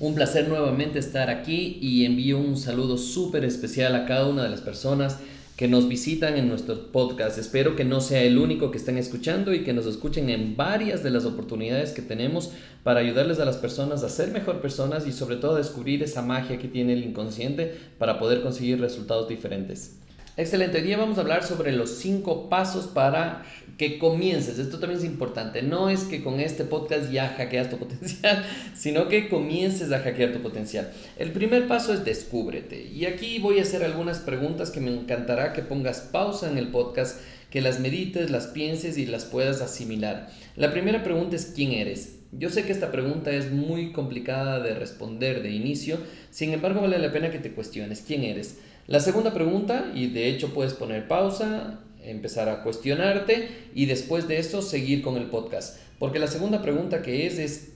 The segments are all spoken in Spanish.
Un placer nuevamente estar aquí y envío un saludo súper especial a cada una de las personas que nos visitan en nuestro podcast. Espero que no sea el único que estén escuchando y que nos escuchen en varias de las oportunidades que tenemos para ayudarles a las personas a ser mejor personas y sobre todo a descubrir esa magia que tiene el inconsciente para poder conseguir resultados diferentes. Excelente, hoy día vamos a hablar sobre los cinco pasos para que comiences. Esto también es importante. No es que con este podcast ya hackeas tu potencial, sino que comiences a hackear tu potencial. El primer paso es descúbrete. Y aquí voy a hacer algunas preguntas que me encantará que pongas pausa en el podcast, que las medites, las pienses y las puedas asimilar. La primera pregunta es ¿quién eres? Yo sé que esta pregunta es muy complicada de responder de inicio, sin embargo vale la pena que te cuestiones quién eres. La segunda pregunta, y de hecho puedes poner pausa, empezar a cuestionarte y después de eso seguir con el podcast. Porque la segunda pregunta que es es,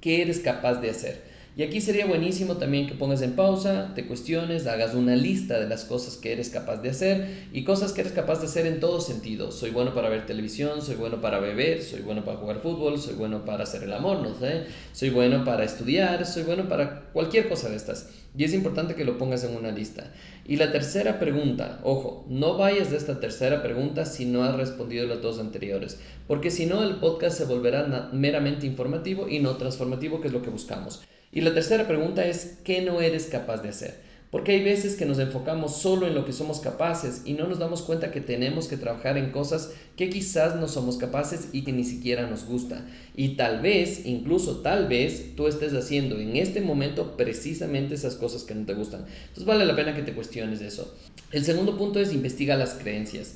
¿qué eres capaz de hacer? Y aquí sería buenísimo también que pongas en pausa, te cuestiones, hagas una lista de las cosas que eres capaz de hacer y cosas que eres capaz de hacer en todo sentido. Soy bueno para ver televisión, soy bueno para beber, soy bueno para jugar fútbol, soy bueno para hacer el amor, no sé, soy bueno para estudiar, soy bueno para cualquier cosa de estas. Y es importante que lo pongas en una lista. Y la tercera pregunta, ojo, no vayas de esta tercera pregunta si no has respondido las dos anteriores, porque si no el podcast se volverá meramente informativo y no transformativo, que es lo que buscamos. Y la tercera pregunta es, ¿qué no eres capaz de hacer? Porque hay veces que nos enfocamos solo en lo que somos capaces y no nos damos cuenta que tenemos que trabajar en cosas que quizás no somos capaces y que ni siquiera nos gusta. Y tal vez, incluso tal vez, tú estés haciendo en este momento precisamente esas cosas que no te gustan. Entonces vale la pena que te cuestiones eso. El segundo punto es investiga las creencias.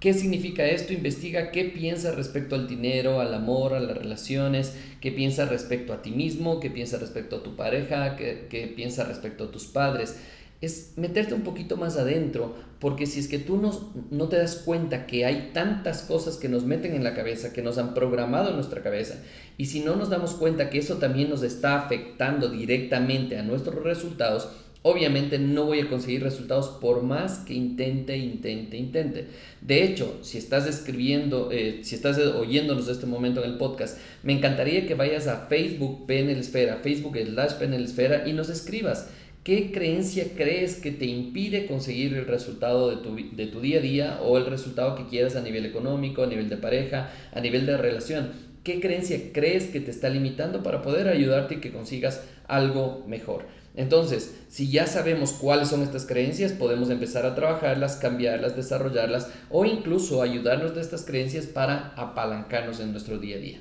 ¿Qué significa esto? Investiga qué piensas respecto al dinero, al amor, a las relaciones, qué piensas respecto a ti mismo, qué piensas respecto a tu pareja, qué, qué piensas respecto a tus padres. Es meterte un poquito más adentro, porque si es que tú no, no te das cuenta que hay tantas cosas que nos meten en la cabeza, que nos han programado en nuestra cabeza, y si no nos damos cuenta que eso también nos está afectando directamente a nuestros resultados, obviamente no voy a conseguir resultados por más que intente, intente, intente. De hecho, si estás escribiendo, eh, si estás oyéndonos de este momento en el podcast, me encantaría que vayas a Facebook PNL Esfera, Facebook slash PNL Esfera y nos escribas. ¿Qué creencia crees que te impide conseguir el resultado de tu, de tu día a día o el resultado que quieras a nivel económico, a nivel de pareja, a nivel de relación? ¿Qué creencia crees que te está limitando para poder ayudarte y que consigas algo mejor? Entonces, si ya sabemos cuáles son estas creencias, podemos empezar a trabajarlas, cambiarlas, desarrollarlas o incluso ayudarnos de estas creencias para apalancarnos en nuestro día a día.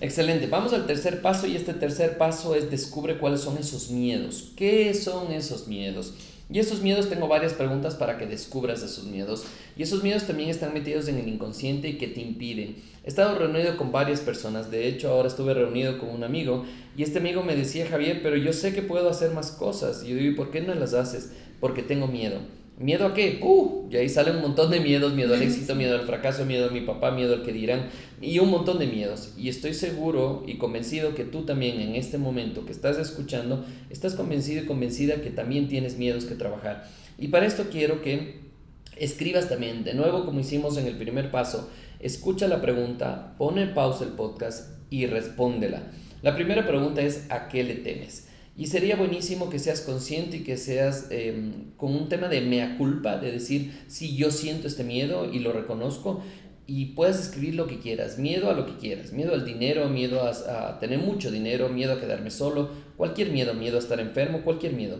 Excelente, vamos al tercer paso y este tercer paso es descubre cuáles son esos miedos. ¿Qué son esos miedos? Y esos miedos tengo varias preguntas para que descubras esos miedos. Y esos miedos también están metidos en el inconsciente y que te impiden. He estado reunido con varias personas, de hecho ahora estuve reunido con un amigo y este amigo me decía, Javier, pero yo sé que puedo hacer más cosas. Y yo digo, ¿por qué no las haces? Porque tengo miedo. ¿Miedo a qué? ¡Uh! Y ahí salen un montón de miedos, miedo al éxito, miedo al fracaso, miedo a mi papá, miedo al que dirán, y un montón de miedos. Y estoy seguro y convencido que tú también en este momento que estás escuchando, estás convencido y convencida que también tienes miedos que trabajar. Y para esto quiero que escribas también, de nuevo como hicimos en el primer paso, escucha la pregunta, pone pausa el podcast y respóndela. La primera pregunta es, ¿a qué le temes? Y sería buenísimo que seas consciente y que seas em, con un tema de mea culpa, de decir, si yo siento este miedo y lo reconozco, y puedes escribir lo que quieras, miedo a lo que quieras, miedo al dinero, miedo a, a, tener mucho dinero, miedo a quedarme solo, cualquier miedo, miedo a estar enfermo, cualquier miedo.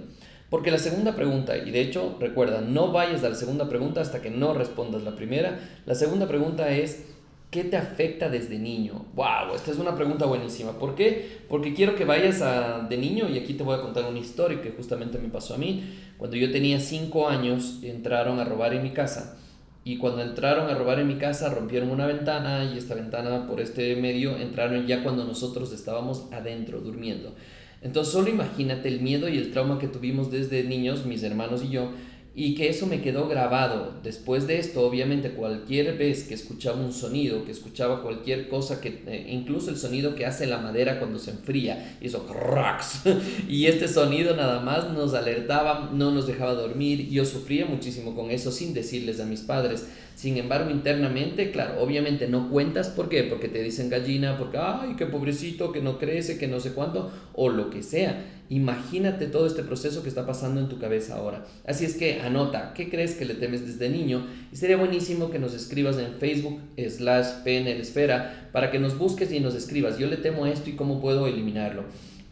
Porque la segunda pregunta, y de hecho recuerda, no vayas a la segunda pregunta hasta que no respondas la primera, la segunda pregunta es, ¿Qué te afecta desde niño? ¡Wow! Esta es una pregunta buenísima. ¿Por qué? Porque quiero que vayas a, de niño, y aquí te voy a contar una historia que justamente me pasó a mí. Cuando yo tenía 5 años, entraron a robar en mi casa. Y cuando entraron a robar en mi casa, rompieron una ventana y esta ventana por este medio entraron ya cuando nosotros estábamos adentro, durmiendo. Entonces solo imagínate el miedo y el trauma que tuvimos desde niños, mis hermanos y yo, y que eso me quedó grabado. Después de esto, obviamente, cualquier vez que escuchaba un sonido, que escuchaba cualquier cosa, que eh, incluso el sonido que hace la madera cuando se enfría, eso cracks, y este sonido nada más nos alertaba, no nos dejaba dormir. Yo sufría muchísimo con eso sin decirles a mis padres. Sin embargo, internamente, claro, obviamente no cuentas, ¿por qué? Porque te dicen gallina, porque, ay, qué pobrecito, que no crece, que no sé cuánto, o lo que sea. Imagínate todo este proceso que está pasando en tu cabeza ahora. Así es que anota, ¿qué crees que le temes desde niño? Y sería buenísimo que nos escribas en Facebook slash PNL Esfera para que nos busques y nos escribas. Yo le temo esto y cómo puedo eliminarlo.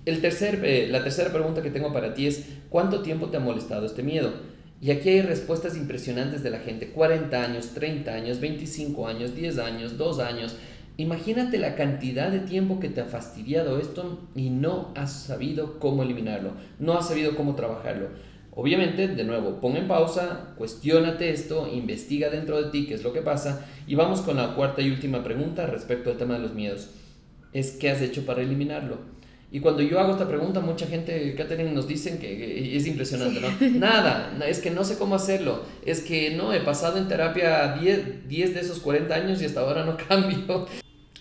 El tercer, eh, la tercera pregunta que tengo para ti es, ¿cuánto tiempo te ha molestado este miedo? Y aquí hay respuestas impresionantes de la gente, 40 años, 30 años, 25 años, 10 años, 2 años. Imagínate la cantidad de tiempo que te ha fastidiado esto y no has sabido cómo eliminarlo, no has sabido cómo trabajarlo. Obviamente, de nuevo, pon en pausa, cuestiónate esto, investiga dentro de ti qué es lo que pasa y vamos con la cuarta y última pregunta respecto al tema de los miedos. Es qué has hecho para eliminarlo. Y cuando yo hago esta pregunta, mucha gente, Catherine, nos dicen que es impresionante, ¿no? Nada, es que no sé cómo hacerlo, es que no, he pasado en terapia 10, 10 de esos 40 años y hasta ahora no cambio.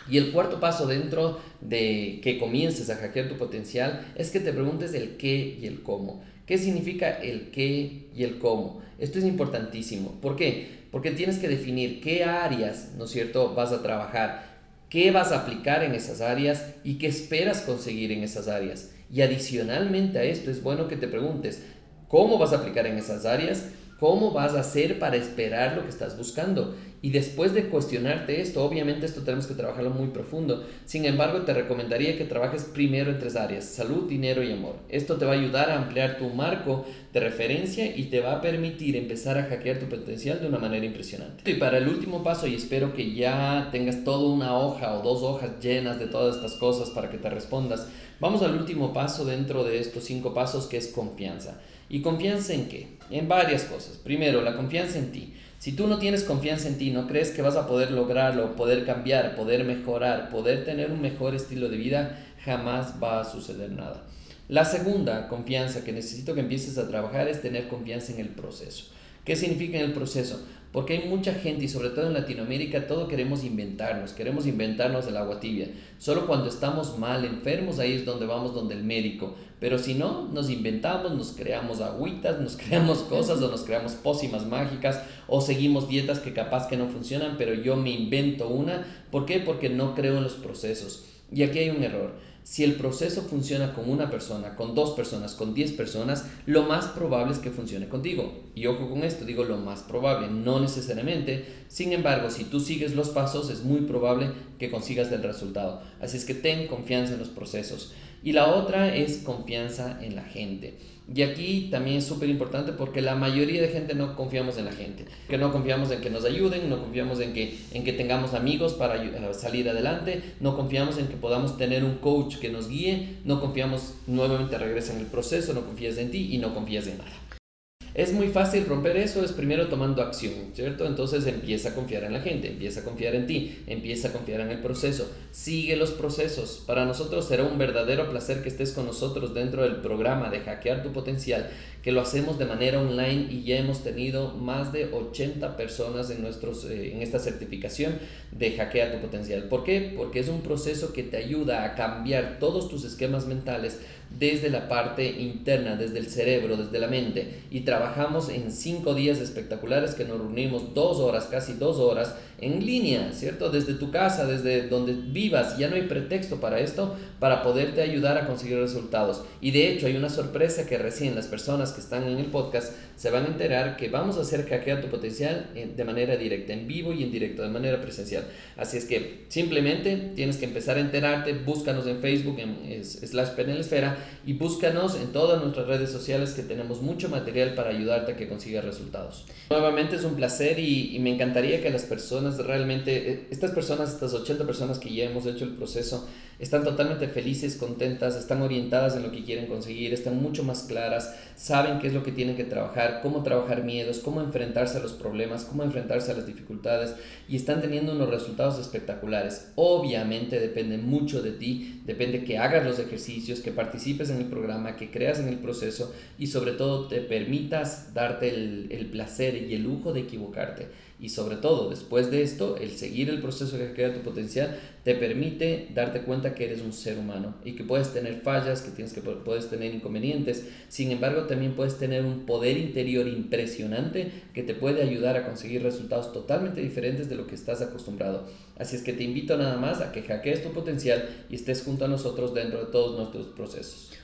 Y el cuarto paso dentro de que comiences a hackear tu potencial es que te preguntes el qué y el cómo. ¿Qué significa el qué y el cómo? Esto es importantísimo. ¿Por qué? Porque tienes que definir qué áreas, ¿no es cierto?, vas a trabajar, qué vas a aplicar en esas áreas y qué esperas conseguir en esas áreas. Y adicionalmente a esto es bueno que te preguntes, ¿cómo vas a aplicar en esas áreas? ¿Cómo vas a hacer para esperar lo que estás buscando? Y después de cuestionarte esto, obviamente esto tenemos que trabajarlo muy profundo. Sin embargo, te recomendaría que trabajes primero en tres áreas, salud, dinero y amor. Esto te va a ayudar a ampliar tu marco de referencia y te va a permitir empezar a hackear tu potencial de una manera impresionante. Y para el último paso, y espero que ya tengas toda una hoja o dos hojas llenas de todas estas cosas para que te respondas, vamos al último paso dentro de estos cinco pasos que es confianza. ¿Y confianza en qué? En varias cosas. Primero, la confianza en ti. Si tú no tienes confianza en ti, no crees que vas a poder lograrlo, poder cambiar, poder mejorar, poder tener un mejor estilo de vida, jamás va a suceder nada. La segunda confianza que necesito que empieces a trabajar es tener confianza en el proceso. ¿Qué significa en el proceso? Porque hay mucha gente y sobre todo en Latinoamérica todo queremos inventarnos, queremos inventarnos el agua tibia. Solo cuando estamos mal, enfermos, ahí es donde vamos donde el médico. Pero si no, nos inventamos, nos creamos agüitas, nos creamos cosas o nos creamos pócimas mágicas o seguimos dietas que capaz que no funcionan, pero yo me invento una. ¿Por qué? Porque no creo en los procesos. Y aquí hay un error. Si el proceso funciona con una persona, con dos personas, con diez personas, lo más probable es que funcione contigo. Y ojo con esto, digo lo más probable, no necesariamente. Sin embargo, si tú sigues los pasos, es muy probable que consigas el resultado. Así es que ten confianza en los procesos. Y la otra es confianza en la gente. Y aquí también es súper importante porque la mayoría de gente no confiamos en la gente, que no confiamos en que nos ayuden, no confiamos en que, en que tengamos amigos para eh, salir adelante, no confiamos en que podamos tener un coach que nos guíe, no confiamos nuevamente regresa en el proceso, no confías en ti y no confías en nada. Es muy fácil romper eso, es primero tomando acción, ¿cierto? Entonces empieza a confiar en la gente, empieza a confiar en ti, empieza a confiar en el proceso, sigue los procesos. Para nosotros será un verdadero placer que estés con nosotros dentro del programa de Hackear tu Potencial, que lo hacemos de manera online y ya hemos tenido más de 80 personas en, nuestros, eh, en esta certificación de Hackear tu Potencial. ¿Por qué? Porque es un proceso que te ayuda a cambiar todos tus esquemas mentales desde la parte interna, desde el cerebro, desde la mente. Y trabajamos en cinco días espectaculares que nos reunimos dos horas, casi dos horas, en línea, ¿cierto? Desde tu casa, desde donde vivas, ya no hay pretexto para esto, para poderte ayudar a conseguir resultados. Y de hecho hay una sorpresa que recién las personas que están en el podcast se van a enterar que vamos a hacer hackear tu potencial de manera directa, en vivo y en directo, de manera presencial. Así es que simplemente tienes que empezar a enterarte, búscanos en Facebook, en slash esfera y búscanos en todas nuestras redes sociales que tenemos mucho material para ayudarte a que consigas resultados. Nuevamente es un placer y, y me encantaría que las personas realmente, eh, estas personas, estas 80 personas que ya hemos hecho el proceso, están totalmente felices, contentas, están orientadas en lo que quieren conseguir, están mucho más claras, saben qué es lo que tienen que trabajar, cómo trabajar miedos, cómo enfrentarse a los problemas, cómo enfrentarse a las dificultades y están teniendo unos resultados espectaculares. Obviamente depende mucho de ti, depende que hagas los ejercicios, que participes en el programa, que creas en el proceso y sobre todo te permita puedas darte el, el, placer y el lujo de equivocarte. Y sobre todo, después de esto, el seguir el proceso que crea tu potencial te permite darte cuenta que eres un ser humano y que puedes tener fallas, que, tienes que puedes tener inconvenientes. Sin embargo, también puedes tener un poder interior impresionante que te puede ayudar a conseguir resultados totalmente diferentes de lo que estás acostumbrado. Así es que te invito nada más a que hackees tu potencial y estés junto a nosotros dentro de todos nuestros procesos.